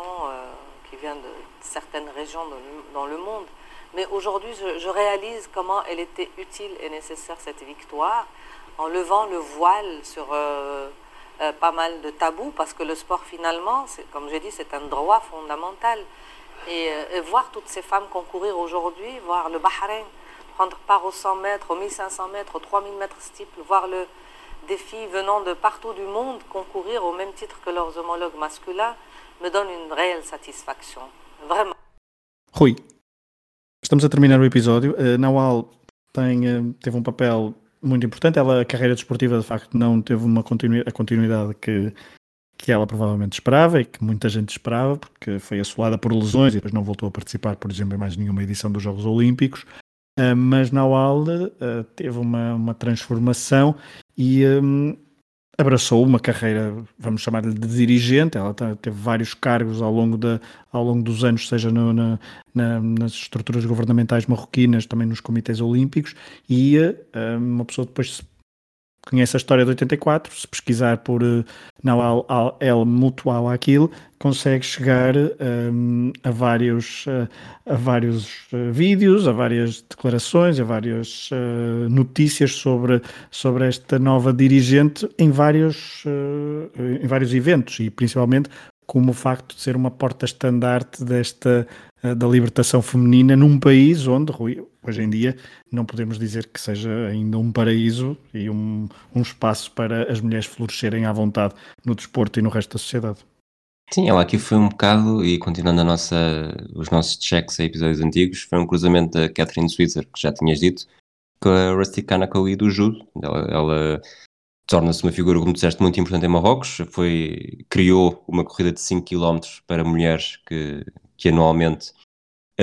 qui vient de certaines régions dans le monde. Mais aujourd'hui, je, réalise comment elle était utile et nécessaire, cette victoire, en levant le voile sur euh, euh, pas mal de tabous, parce que le sport, finalement, comme j'ai dit, c'est un droit fondamental. Et, et, voir toutes ces femmes concourir aujourd'hui, voir le Bahreïn prendre part aux 100 mètres, aux 1500 mètres, aux 3000 mètres steeple, voir le, des filles venant de partout du monde concourir au même titre que leurs homologues masculins me donne une réelle satisfaction. Vraiment. Rui, estamos a terminar o episódio. Uh, Nawal uh, teve um papel muito importante. Ela, a carreira desportiva, de facto, não teve uma continu a continuidade que, que ela provavelmente esperava e que muita gente esperava, porque foi assolada por lesões e depois não voltou a participar, por exemplo, em mais nenhuma edição dos Jogos Olímpicos. Uh, mas Nawal uh, teve uma, uma transformação e um, abraçou uma carreira, vamos chamar-lhe de dirigente. Ela teve vários cargos ao longo, da, ao longo dos anos, seja no, na, na, nas estruturas governamentais marroquinas, também nos comitês olímpicos, e uh, uma pessoa depois se conhece a história de 84, se pesquisar por uh, Nawal El Mutual Aquil, consegue chegar um, a vários, uh, a vários uh, vídeos, a várias declarações, a várias uh, notícias sobre, sobre esta nova dirigente em vários, em vários eventos e principalmente como o facto de ser uma porta-estandarte desta da libertação feminina num país onde, Rui, hoje em dia não podemos dizer que seja ainda um paraíso e um, um espaço para as mulheres florescerem à vontade no desporto e no resto da sociedade. Sim, ela aqui foi um bocado, e continuando a nossa, os nossos checks a episódios antigos, foi um cruzamento da Catherine Switzer, que já tinhas dito, com a Rusty Kanakawi do judo. Ela, ela torna-se uma figura, como disseste, muito importante em Marrocos. Foi, criou uma corrida de 5 km para mulheres que, que anualmente,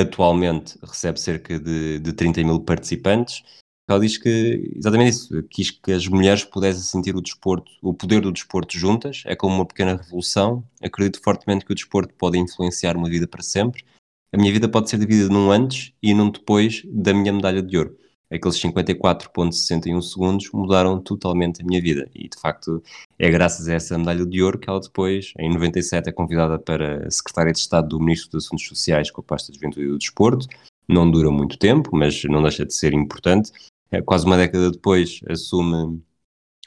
atualmente, recebe cerca de, de 30 mil participantes ela diz que, exatamente isso, quis que as mulheres pudessem sentir o desporto, o poder do desporto juntas, é como uma pequena revolução. Acredito fortemente que o desporto pode influenciar uma vida para sempre. A minha vida pode ser dividida num antes e num depois da minha medalha de ouro. Aqueles 54,61 segundos mudaram totalmente a minha vida e, de facto, é graças a essa medalha de ouro que ela depois, em 97, é convidada para secretária de Estado do Ministro dos Assuntos Sociais com a pasta de Juventude e do Desporto. Não dura muito tempo, mas não deixa de ser importante eh, quase uma década depois, assume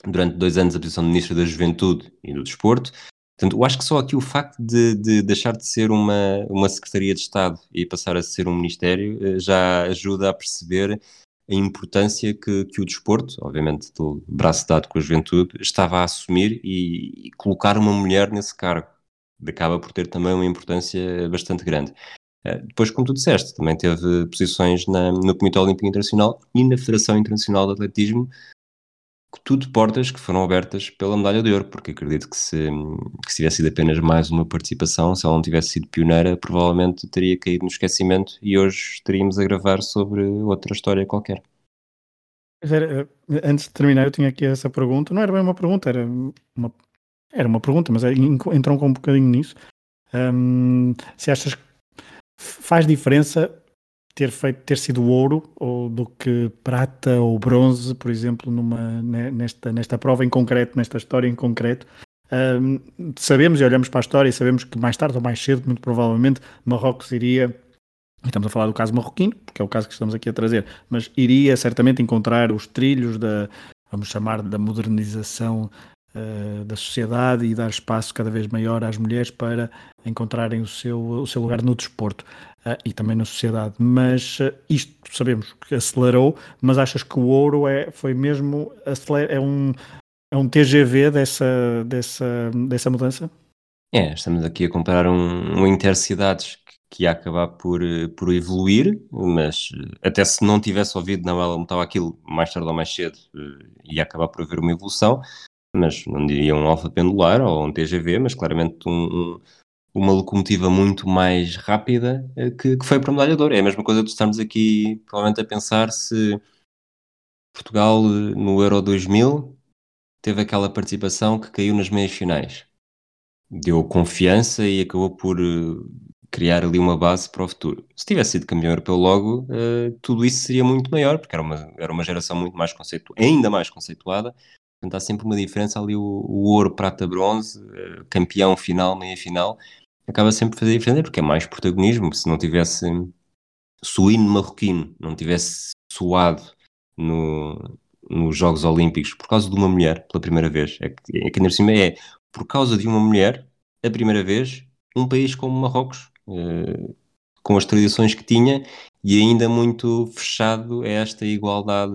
durante dois anos a posição de Ministro da Juventude e do Desporto. Portanto, eu acho que só aqui o facto de, de deixar de ser uma, uma Secretaria de Estado e passar a ser um Ministério eh, já ajuda a perceber a importância que, que o desporto, obviamente do braço dado com a juventude, estava a assumir e, e colocar uma mulher nesse cargo. Acaba por ter também uma importância bastante grande. Eh, depois, como tu disseste, também teve posições na, no Comitê Olímpico Internacional e na Federação Internacional de Atletismo, tudo portas que foram abertas pela medalha de ouro, porque acredito que se, que se tivesse sido apenas mais uma participação, se ela não tivesse sido pioneira, provavelmente teria caído no esquecimento e hoje estaríamos a gravar sobre outra história qualquer. Eh, antes de terminar, eu tinha aqui essa pergunta. Não era bem uma pergunta, era uma, era uma pergunta, mas é, entrou com um bocadinho nisso. Um, se achas que faz diferença ter feito ter sido ouro ou do que prata ou bronze, por exemplo, numa nesta nesta prova em concreto, nesta história em concreto. Um, sabemos e olhamos para a história e sabemos que mais tarde ou mais cedo, muito provavelmente, Marrocos iria estamos a falar do caso marroquino, porque é o caso que estamos aqui a trazer, mas iria certamente encontrar os trilhos da, vamos chamar, da modernização uh, da sociedade e dar espaço cada vez maior às mulheres para encontrarem o seu, o seu lugar no desporto uh, e também na sociedade. Mas uh, isto sabemos que acelerou, mas achas que o ouro é, foi mesmo é um, é um TGV dessa, dessa, dessa mudança? É, estamos aqui a comparar um, um Intercidades que ia acabar por, por evoluir, mas até se não tivesse ouvido não ela estava aquilo mais tarde ou mais cedo, ia acabar por haver uma evolução mas não diria um alfa pendular ou um TGV, mas claramente um, um, uma locomotiva muito mais rápida eh, que, que foi para a medalha de ouro. É a mesma coisa de estarmos aqui provavelmente a pensar se Portugal eh, no Euro 2000 teve aquela participação que caiu nas meias finais. Deu confiança e acabou por uh, criar ali uma base para o futuro. Se tivesse sido campeão europeu logo, uh, tudo isso seria muito maior, porque era uma, era uma geração muito mais conceituada, ainda mais conceituada, Portanto, há sempre uma diferença ali, o, o ouro, prata, bronze, eh, campeão final, meia final, acaba sempre a fazer diferença porque é mais protagonismo. Se não tivesse se o hino marroquino não tivesse soado no, nos Jogos Olímpicos por causa de uma mulher, pela primeira vez, é é que ainda por cima é por causa de uma mulher, a primeira vez, um país como Marrocos, eh, com as tradições que tinha e ainda muito fechado a esta igualdade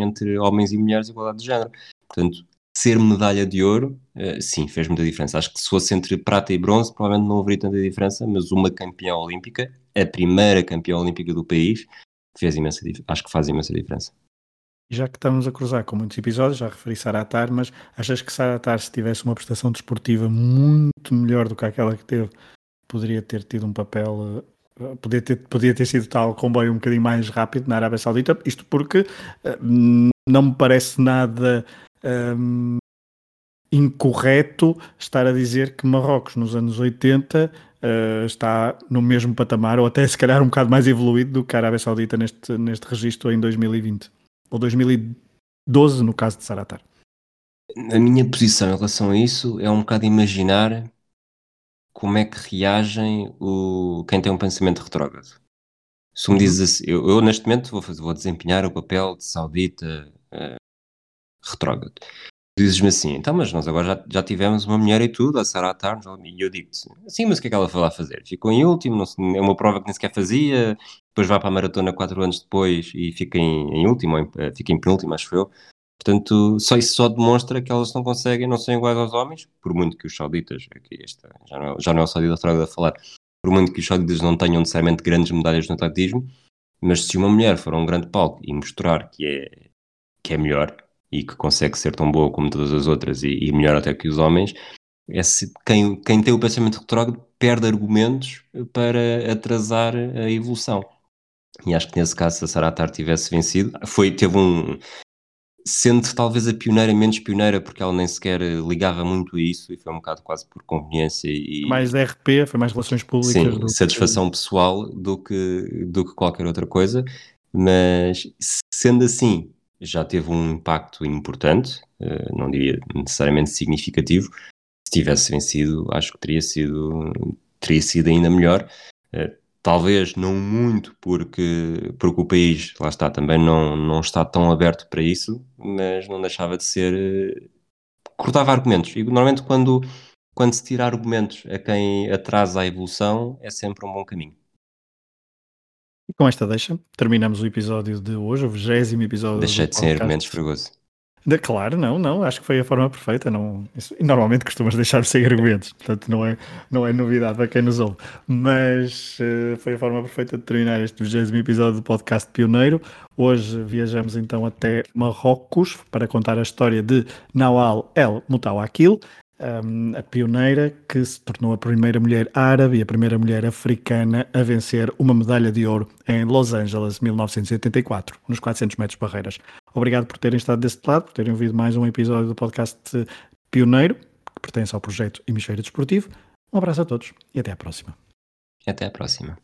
entre homens e mulheres, igualdade de género. Portanto, ser medalha de ouro, uh, sim, fez muita diferença. Acho que se fosse entre prata e bronze, provavelmente não haveria tanta diferença, mas uma campeã olímpica, a primeira campeã olímpica do país, fez imensa, acho que faz imensa diferença. Já que estamos a cruzar com muitos episódios, já referi Saratar, mas achas que Saratar, se tivesse uma prestação desportiva muito melhor do que aquela que teve, poderia ter tido um papel uh, podia ter, podia ter sido tal comboio um bocadinho mais rápido na Arábia Saudita, isto porque uh, não me parece nada um, incorreto estar a dizer que Marrocos nos anos 80 uh, ah, está no mesmo patamar, ou até se calhar um bocado mais evoluído do que a Arábia Saudita neste, neste registro em 2020, ou 2012 no caso de Saratar. A minha posição em relação a isso é um bocado imaginar como é que reagem o, quem tem um pensamento retrógrado. Se me dizes assim, eu, eu neste momento vou, fazer, vou desempenhar o papel de saudita uh, retrógrado. Dizes-me assim, então, mas nós agora já, já tivemos uma mulher e tudo, a Sarah Tarns, e eu digo-te, sim, mas o que é que ela foi lá fazer? Ficou em último, não, é uma prova que nem sequer fazia, depois vai para a maratona quatro anos depois e fica em, em último, em, eh, fica em penúltimo, acho eu. Portanto, só isso só demonstra que elas não conseguem, não são iguais aos homens, por muito que os sauditas, aqui esta, já, não, é, já não é o saudita a falar, por muito que os sauditas não tenham necessariamente grandes medalhas no atletismo, mas se uma mulher for a um grande palco e mostrar que é, que é melhor, e que consegue ser tão boa como todas as outras e, e melhor até que os homens, esse, quem, quem tem o pensamento retrógrado perde argumentos para atrasar a evolução. E acho que nesse caso, se a Saratar tivesse vencido, foi, teve um. Sendo talvez a pioneira menos pioneira, porque ela nem sequer ligava muito a isso e foi um bocado quase por conveniência e. Mais RP, foi mais relações públicas. Sim, satisfação que... pessoal do que, do que qualquer outra coisa. Mas sendo assim, já teve um impacto importante, eh, não diria necessariamente significativo. Se tivesse vencido, acho que teria sido, teria sido ainda melhor. Eh, Talvez não muito, porque, porque o país, lá está, também não, não está tão aberto para isso, mas não deixava de ser. eh, cortava argumentos. E normalmente, quando, quando se tira argumentos a quem atrasa a evolução, é sempre um bom caminho. E com esta deixa, terminamos o episódio de hoje, o 20 episódio. Deixei de podcast. argumentos fregoso. De- claro, não, não, acho que foi a forma perfeita. Não, isso- e normalmente costumas deixar sem argumentos, portanto não é, não é novidade para quem nos ouve. Mas eh, foi a forma perfeita de terminar este 20 episódio do podcast Pioneiro. Hoje viajamos então até Marrocos para contar a história de Nawal El Moutawakil, um, a pioneira que se tornou a primeira mulher árabe e a primeira mulher africana a vencer uma medalha de ouro em Los Angeles, 1984, nos 400 metros barreiras. Obrigado por terem estado deste lado, por terem ouvido mais um episódio do podcast Pioneiro, que pertence ao projeto Hemisfério Desportivo. Um abraço a todos e até à próxima. Até à próxima.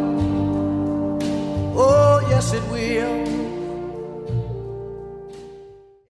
Oh, yes, it will.